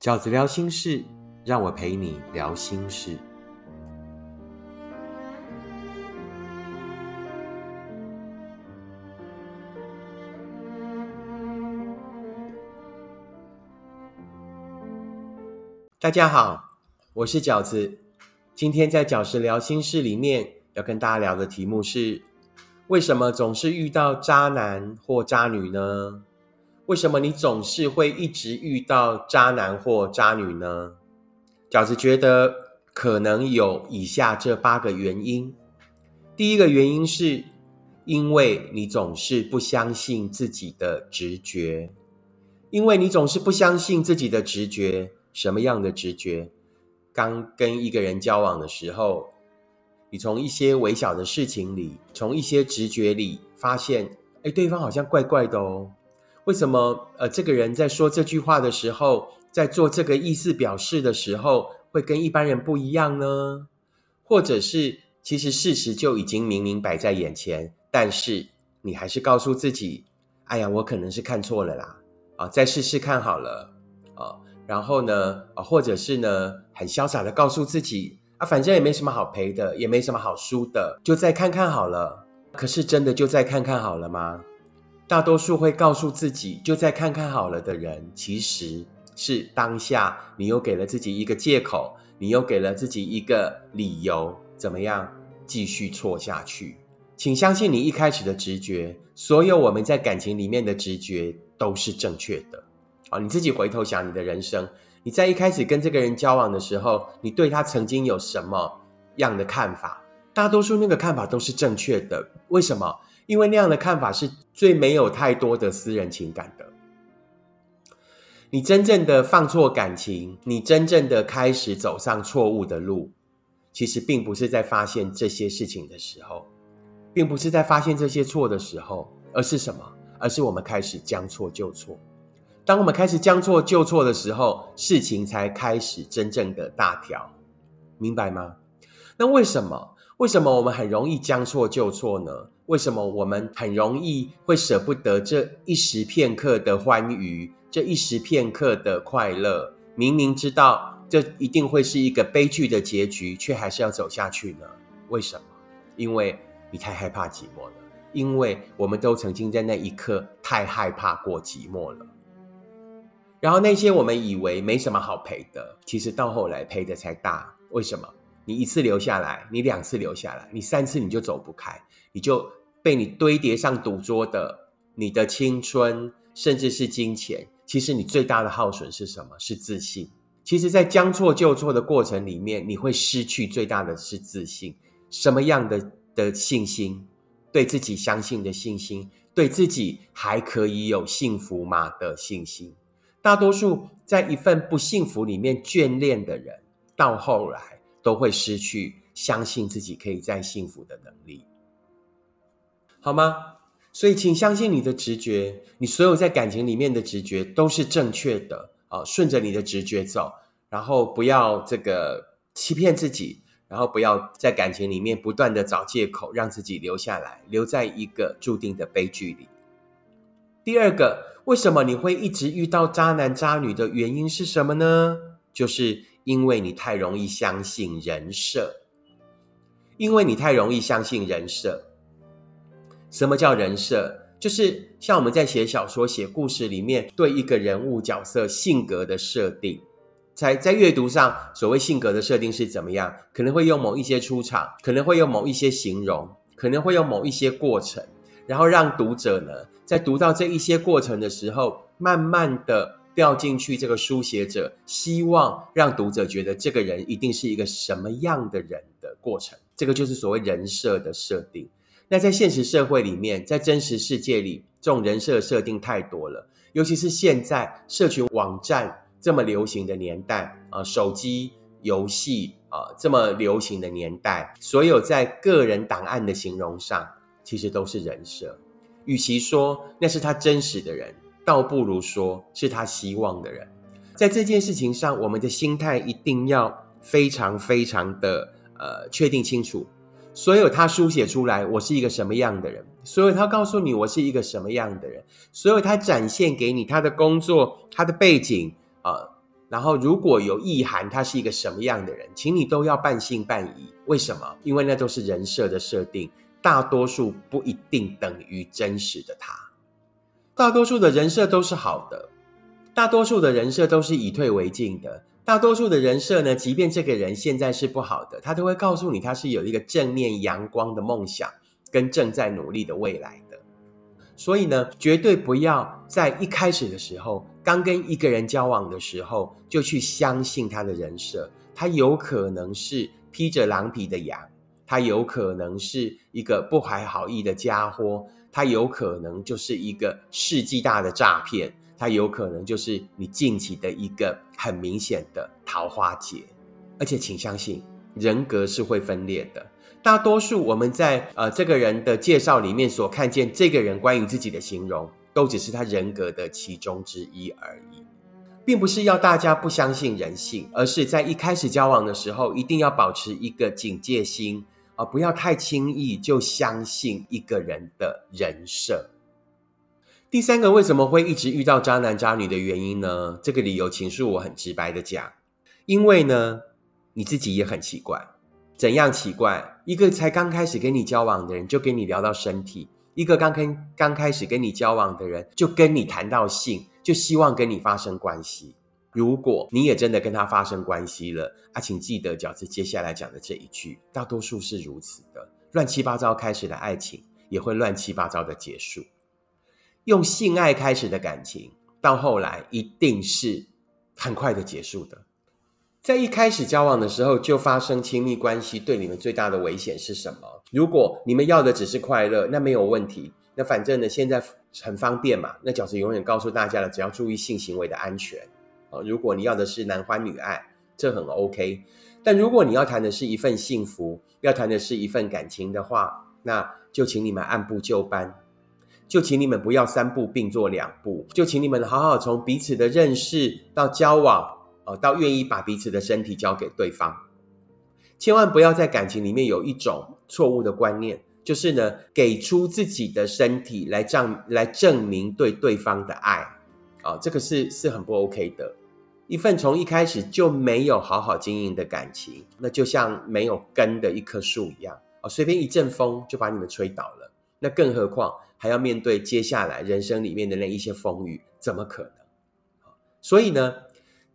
饺子聊心事，让我陪你聊心事。大家好，我是饺子。今天在饺子聊心事里面，要跟大家聊的题目是：为什么总是遇到渣男或渣女呢？为什么你总是会一直遇到渣男或渣女呢？饺子觉得可能有以下这八个原因。第一个原因是，因为你总是不相信自己的直觉，因为你总是不相信自己的直觉。什么样的直觉？刚跟一个人交往的时候，你从一些微小的事情里，从一些直觉里发现，哎，对方好像怪怪的哦。为什么？呃，这个人在说这句话的时候，在做这个意思表示的时候，会跟一般人不一样呢？或者是，其实事实就已经明明摆在眼前，但是你还是告诉自己：“哎呀，我可能是看错了啦，啊，再试试看好了，啊，然后呢，啊，或者是呢，很潇洒的告诉自己：啊，反正也没什么好赔的，也没什么好输的，就再看看好了。可是真的就再看看好了吗？”大多数会告诉自己就再看看好了的人，其实是当下你又给了自己一个借口，你又给了自己一个理由，怎么样继续错下去？请相信你一开始的直觉，所有我们在感情里面的直觉都是正确的。啊，你自己回头想你的人生，你在一开始跟这个人交往的时候，你对他曾经有什么样的看法？大多数那个看法都是正确的，为什么？因为那样的看法是最没有太多的私人情感的。你真正的放错感情，你真正的开始走上错误的路，其实并不是在发现这些事情的时候，并不是在发现这些错的时候，而是什么？而是我们开始将错就错。当我们开始将错就错的时候，事情才开始真正的大条，明白吗？那为什么？为什么我们很容易将错就错呢？为什么我们很容易会舍不得这一时片刻的欢愉，这一时片刻的快乐？明明知道这一定会是一个悲剧的结局，却还是要走下去呢？为什么？因为你太害怕寂寞了。因为我们都曾经在那一刻太害怕过寂寞了。然后那些我们以为没什么好赔的，其实到后来赔的才大。为什么？你一次留下来，你两次留下来，你三次你就走不开，你就。被你堆叠上赌桌的，你的青春，甚至是金钱，其实你最大的耗损是什么？是自信。其实，在将错就错的过程里面，你会失去最大的是自信。什么样的的信心？对自己相信的信心，对自己还可以有幸福吗的信心？大多数在一份不幸福里面眷恋的人，到后来都会失去相信自己可以再幸福的能力。好吗？所以，请相信你的直觉，你所有在感情里面的直觉都是正确的啊！顺着你的直觉走，然后不要这个欺骗自己，然后不要在感情里面不断的找借口让自己留下来，留在一个注定的悲剧里。第二个，为什么你会一直遇到渣男渣女的原因是什么呢？就是因为你太容易相信人设，因为你太容易相信人设。什么叫人设？就是像我们在写小说、写故事里面，对一个人物角色性格的设定，在在阅读上，所谓性格的设定是怎么样？可能会用某一些出场，可能会用某一些形容，可能会用某一些过程，然后让读者呢，在读到这一些过程的时候，慢慢的掉进去。这个书写者希望让读者觉得这个人一定是一个什么样的人的过程，这个就是所谓人设的设定。那在现实社会里面，在真实世界里，这种人设设定太多了。尤其是现在社群网站这么流行的年代啊，手机游戏啊这么流行的年代，所有在个人档案的形容上，其实都是人设。与其说那是他真实的人，倒不如说是他希望的人。在这件事情上，我们的心态一定要非常非常的呃确定清楚。所有他书写出来，我是一个什么样的人？所有他告诉你，我是一个什么样的人？所有他展现给你他的工作、他的背景啊，然后如果有意涵，他是一个什么样的人，请你都要半信半疑。为什么？因为那都是人设的设定，大多数不一定等于真实的他。大多数的人设都是好的，大多数的人设都是以退为进的。大多数的人设呢，即便这个人现在是不好的，他都会告诉你他是有一个正面阳光的梦想跟正在努力的未来的。所以呢，绝对不要在一开始的时候，刚跟一个人交往的时候，就去相信他的人设。他有可能是披着狼皮的羊，他有可能是一个不怀好意的家伙，他有可能就是一个世纪大的诈骗。它有可能就是你近期的一个很明显的桃花劫，而且请相信，人格是会分裂的。大多数我们在呃这个人的介绍里面所看见，这个人关于自己的形容，都只是他人格的其中之一而已，并不是要大家不相信人性，而是在一开始交往的时候，一定要保持一个警戒心啊，不要太轻易就相信一个人的人设。第三个为什么会一直遇到渣男渣女的原因呢？这个理由，请恕我很直白的讲，因为呢，你自己也很奇怪。怎样奇怪？一个才刚开始跟你交往的人就跟你聊到身体，一个刚跟刚开始跟你交往的人就跟你谈到性，就希望跟你发生关系。如果你也真的跟他发生关系了，啊，请记得饺子接下来讲的这一句，大多数是如此的，乱七八糟开始的爱情也会乱七八糟的结束。用性爱开始的感情，到后来一定是很快的结束的。在一开始交往的时候就发生亲密关系，对你们最大的危险是什么？如果你们要的只是快乐，那没有问题。那反正呢，现在很方便嘛。那饺子永远告诉大家了，只要注意性行为的安全啊。如果你要的是男欢女爱，这很 OK。但如果你要谈的是一份幸福，要谈的是一份感情的话，那就请你们按部就班。就请你们不要三步并作两步，就请你们好好从彼此的认识到交往，呃，到愿意把彼此的身体交给对方。千万不要在感情里面有一种错误的观念，就是呢，给出自己的身体来证来证明对对方的爱，啊，这个是是很不 OK 的。一份从一开始就没有好好经营的感情，那就像没有根的一棵树一样，啊，随便一阵风就把你们吹倒了。那更何况。还要面对接下来人生里面的那一些风雨，怎么可能？所以呢，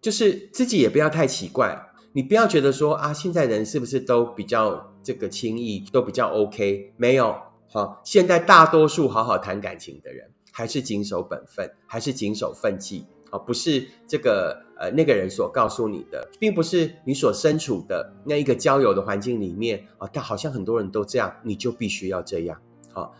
就是自己也不要太奇怪，你不要觉得说啊，现在人是不是都比较这个轻易，都比较 OK？没有，好，现在大多数好好谈感情的人，还是谨守本分，还是谨守分际啊，不是这个呃那个人所告诉你的，并不是你所身处的那一个交友的环境里面啊，但好像很多人都这样，你就必须要这样。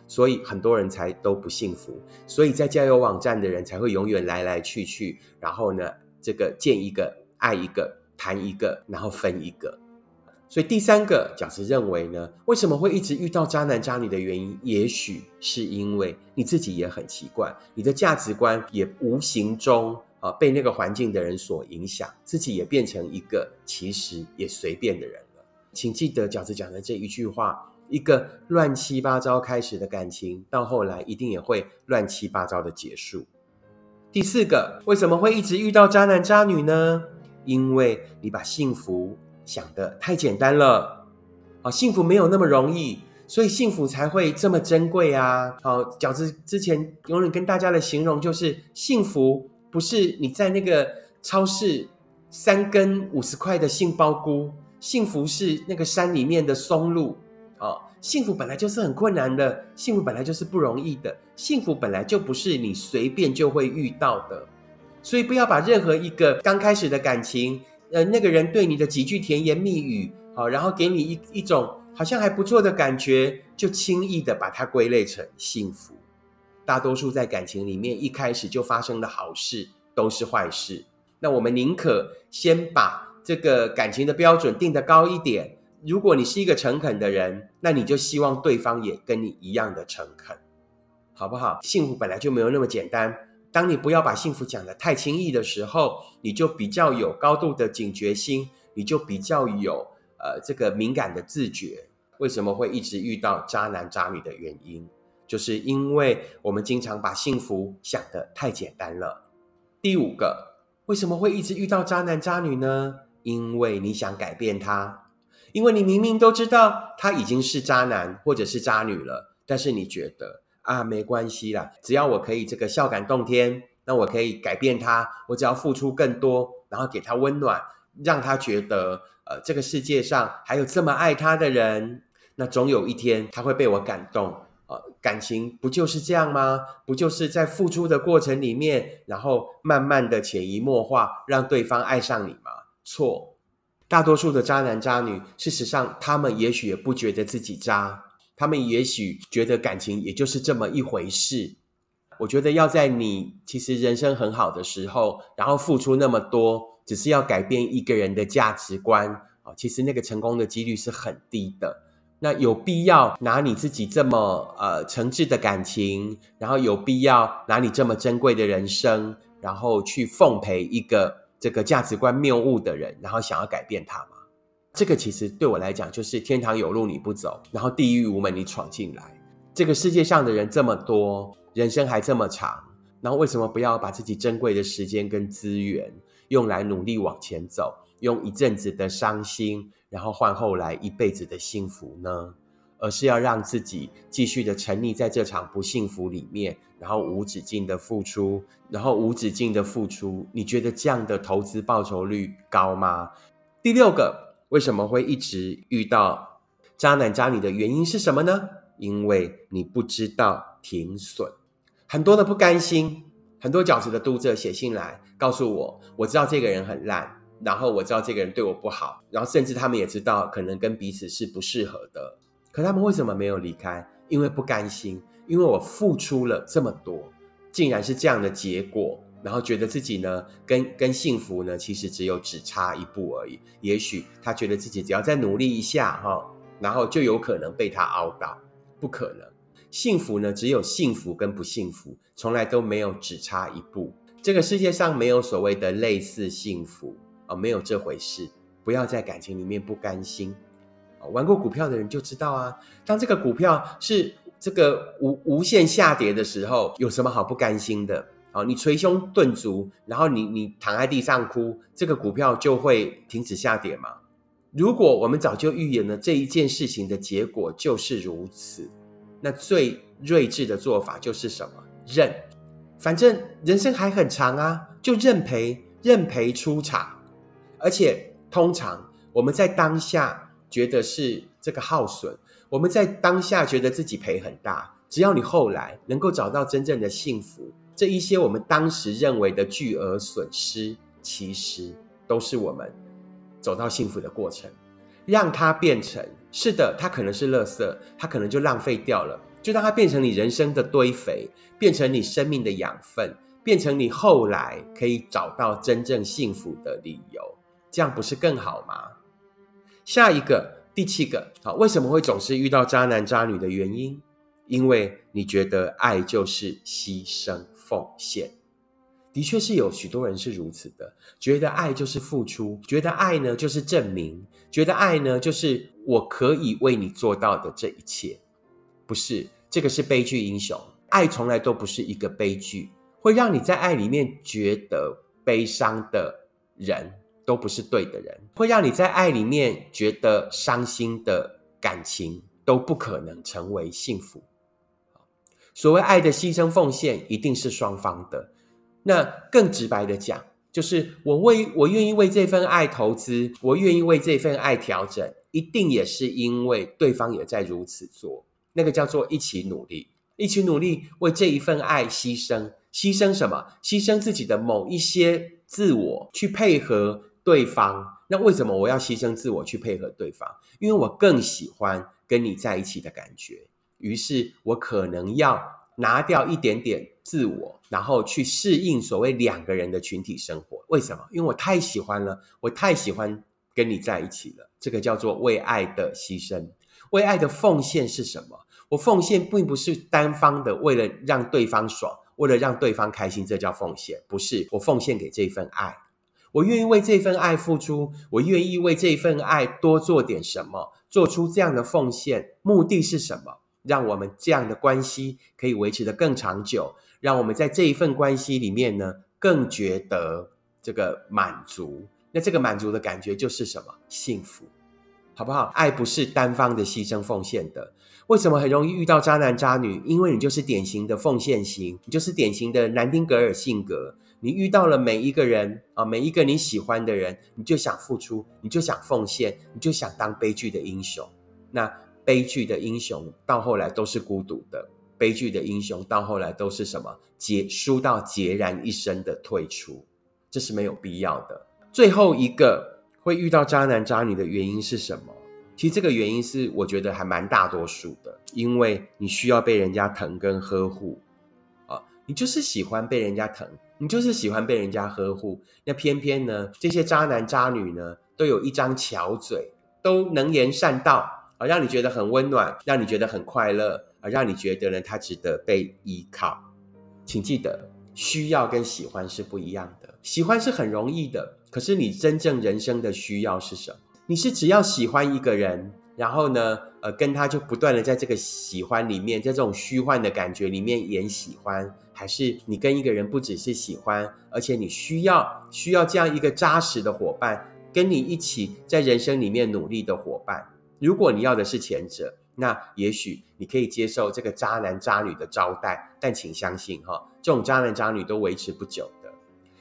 所以很多人才都不幸福，所以在交友网站的人才会永远来来去去，然后呢，这个见一个爱一个，谈一个，然后分一个。所以第三个讲师认为呢，为什么会一直遇到渣男渣女的原因，也许是因为你自己也很奇怪，你的价值观也无形中啊被那个环境的人所影响，自己也变成一个其实也随便的人了。请记得饺子讲的这一句话。一个乱七八糟开始的感情，到后来一定也会乱七八糟的结束。第四个，为什么会一直遇到渣男渣女呢？因为你把幸福想的太简单了。啊，幸福没有那么容易，所以幸福才会这么珍贵啊！好，饺子之前永远跟大家的形容就是，幸福不是你在那个超市三根五十块的杏鲍菇，幸福是那个山里面的松露。哦，幸福本来就是很困难的，幸福本来就是不容易的，幸福本来就不是你随便就会遇到的，所以不要把任何一个刚开始的感情，呃，那个人对你的几句甜言蜜语，好，然后给你一一种好像还不错的感觉，就轻易的把它归类成幸福。大多数在感情里面一开始就发生的好事都是坏事，那我们宁可先把这个感情的标准定得高一点。如果你是一个诚恳的人，那你就希望对方也跟你一样的诚恳，好不好？幸福本来就没有那么简单。当你不要把幸福讲的太轻易的时候，你就比较有高度的警觉心，你就比较有呃这个敏感的自觉。为什么会一直遇到渣男渣女的原因，就是因为我们经常把幸福想的太简单了。第五个，为什么会一直遇到渣男渣女呢？因为你想改变他，因为你明明都知道他已经是渣男或者是渣女了，但是你觉得啊，没关系啦，只要我可以这个孝感动天，那我可以改变他，我只要付出更多，然后给他温暖，让他觉得呃，这个世界上还有这么爱他的人，那总有一天他会被我感动。呃，感情不就是这样吗？不就是在付出的过程里面，然后慢慢的潜移默化，让对方爱上你吗？错，大多数的渣男渣女，事实上他们也许也不觉得自己渣，他们也许觉得感情也就是这么一回事。我觉得要在你其实人生很好的时候，然后付出那么多，只是要改变一个人的价值观啊，其实那个成功的几率是很低的。那有必要拿你自己这么呃诚挚的感情，然后有必要拿你这么珍贵的人生，然后去奉陪一个这个价值观谬误的人，然后想要改变他吗？这个其实对我来讲，就是天堂有路你不走，然后地狱无门你闯进来。这个世界上的人这么多，人生还这么长，然后为什么不要把自己珍贵的时间跟资源用来努力往前走，用一阵子的伤心？然后换后来一辈子的幸福呢？而是要让自己继续的沉溺在这场不幸福里面，然后无止境的付出，然后无止境的付出。你觉得这样的投资报酬率高吗？第六个，为什么会一直遇到渣男渣女的原因是什么呢？因为你不知道停损，很多的不甘心，很多饺子的读者写信来告诉我，我知道这个人很烂。然后我知道这个人对我不好，然后甚至他们也知道可能跟彼此是不适合的，可他们为什么没有离开？因为不甘心，因为我付出了这么多，竟然是这样的结果，然后觉得自己呢，跟跟幸福呢，其实只有只差一步而已。也许他觉得自己只要再努力一下哈，然后就有可能被他熬到，不可能。幸福呢，只有幸福跟不幸福，从来都没有只差一步。这个世界上没有所谓的类似幸福。啊，没有这回事！不要在感情里面不甘心。玩过股票的人就知道啊，当这个股票是这个无无限下跌的时候，有什么好不甘心的？啊，你捶胸顿足，然后你你躺在地上哭，这个股票就会停止下跌吗？如果我们早就预言了这一件事情的结果就是如此，那最睿智的做法就是什么？认，反正人生还很长啊，就认赔，认赔出场。而且，通常我们在当下觉得是这个耗损，我们在当下觉得自己赔很大。只要你后来能够找到真正的幸福，这一些我们当时认为的巨额损失，其实都是我们走到幸福的过程。让它变成是的，它可能是垃圾，它可能就浪费掉了，就让它变成你人生的堆肥，变成你生命的养分，变成你后来可以找到真正幸福的理由。这样不是更好吗？下一个第七个，好，为什么会总是遇到渣男渣女的原因？因为你觉得爱就是牺牲奉献，的确是有许多人是如此的，觉得爱就是付出，觉得爱呢就是证明，觉得爱呢就是我可以为你做到的这一切，不是这个是悲剧英雄，爱从来都不是一个悲剧，会让你在爱里面觉得悲伤的人。都不是对的人，会让你在爱里面觉得伤心的感情都不可能成为幸福。所谓爱的牺牲奉献，一定是双方的。那更直白的讲，就是我为我愿意为这份爱投资，我愿意为这份爱调整，一定也是因为对方也在如此做。那个叫做一起努力，一起努力为这一份爱牺牲，牺牲什么？牺牲自己的某一些自我去配合。对方，那为什么我要牺牲自我去配合对方？因为我更喜欢跟你在一起的感觉，于是我可能要拿掉一点点自我，然后去适应所谓两个人的群体生活。为什么？因为我太喜欢了，我太喜欢跟你在一起了。这个叫做为爱的牺牲，为爱的奉献是什么？我奉献并不是单方的，为了让对方爽，为了让对方开心，这叫奉献，不是我奉献给这份爱。我愿意为这份爱付出，我愿意为这份爱多做点什么，做出这样的奉献。目的是什么？让我们这样的关系可以维持的更长久，让我们在这一份关系里面呢，更觉得这个满足。那这个满足的感觉就是什么？幸福，好不好？爱不是单方的牺牲奉献的。为什么很容易遇到渣男渣女？因为你就是典型的奉献型，你就是典型的南丁格尔性格。你遇到了每一个人啊，每一个你喜欢的人，你就想付出，你就想奉献，你就想当悲剧的英雄。那悲剧的英雄到后来都是孤独的，悲剧的英雄到后来都是什么？结输到孑然一身的退出，这是没有必要的。最后一个会遇到渣男渣女的原因是什么？其实这个原因是我觉得还蛮大多数的，因为你需要被人家疼跟呵护啊，你就是喜欢被人家疼，你就是喜欢被人家呵护。那偏偏呢，这些渣男渣女呢，都有一张巧嘴，都能言善道啊，让你觉得很温暖，让你觉得很快乐啊，让你觉得呢，他值得被依靠。请记得，需要跟喜欢是不一样的，喜欢是很容易的。可是你真正人生的需要是什么？你是只要喜欢一个人，然后呢，呃，跟他就不断的在这个喜欢里面，在这种虚幻的感觉里面演喜欢，还是你跟一个人不只是喜欢，而且你需要需要这样一个扎实的伙伴，跟你一起在人生里面努力的伙伴。如果你要的是前者，那也许你可以接受这个渣男渣女的招待，但请相信哈，这种渣男渣女都维持不久的。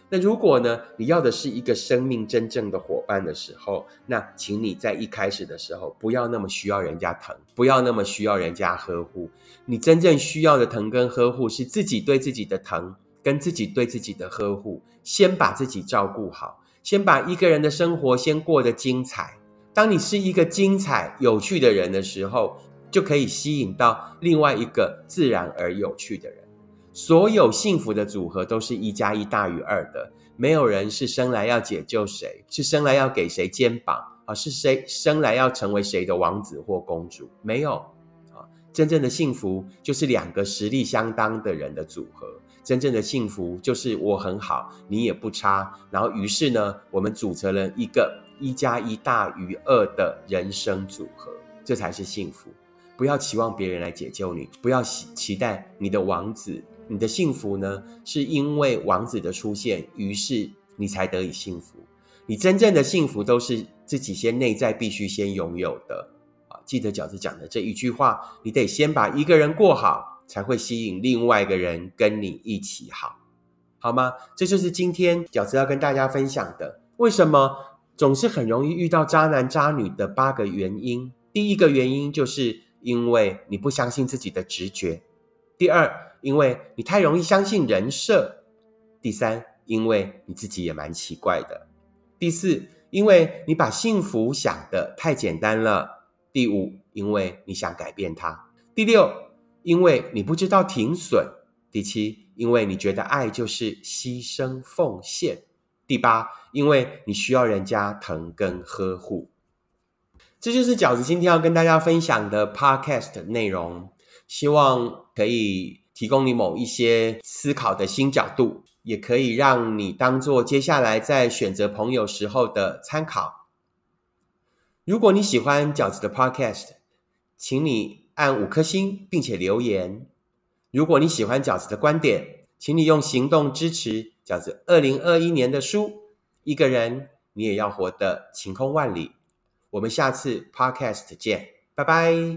那如果呢？你要的是一个生命真正的伙伴的时候，那请你在一开始的时候不要那么需要人家疼，不要那么需要人家呵护。你真正需要的疼跟呵护是自己对自己的疼，跟自己对自己的呵护。先把自己照顾好，先把一个人的生活先过得精彩。当你是一个精彩有趣的人的时候，就可以吸引到另外一个自然而有趣的人。所有幸福的组合都是一加一大于二的，没有人是生来要解救谁，是生来要给谁肩膀啊？是谁生来要成为谁的王子或公主？没有啊！真正的幸福就是两个实力相当的人的组合。真正的幸福就是我很好，你也不差，然后于是呢，我们组成了一个一加一大于二的人生组合，这才是幸福。不要期望别人来解救你，不要期期待你的王子。你的幸福呢，是因为王子的出现，于是你才得以幸福。你真正的幸福都是自己先内在必须先拥有的啊！记得饺子讲的这一句话，你得先把一个人过好，才会吸引另外一个人跟你一起好，好吗？这就是今天饺子要跟大家分享的。为什么总是很容易遇到渣男渣女的八个原因？第一个原因就是因为你不相信自己的直觉。第二。因为你太容易相信人设，第三，因为你自己也蛮奇怪的，第四，因为你把幸福想的太简单了，第五，因为你想改变它，第六，因为你不知道停损，第七，因为你觉得爱就是牺牲奉献，第八，因为你需要人家疼跟呵护。这就是饺子今天要跟大家分享的 Podcast 内容，希望可以。提供你某一些思考的新角度，也可以让你当做接下来在选择朋友时候的参考。如果你喜欢饺子的 Podcast，请你按五颗星并且留言。如果你喜欢饺子的观点，请你用行动支持叫做二零二一年的书。一个人，你也要活得晴空万里。我们下次 Podcast 见，拜拜。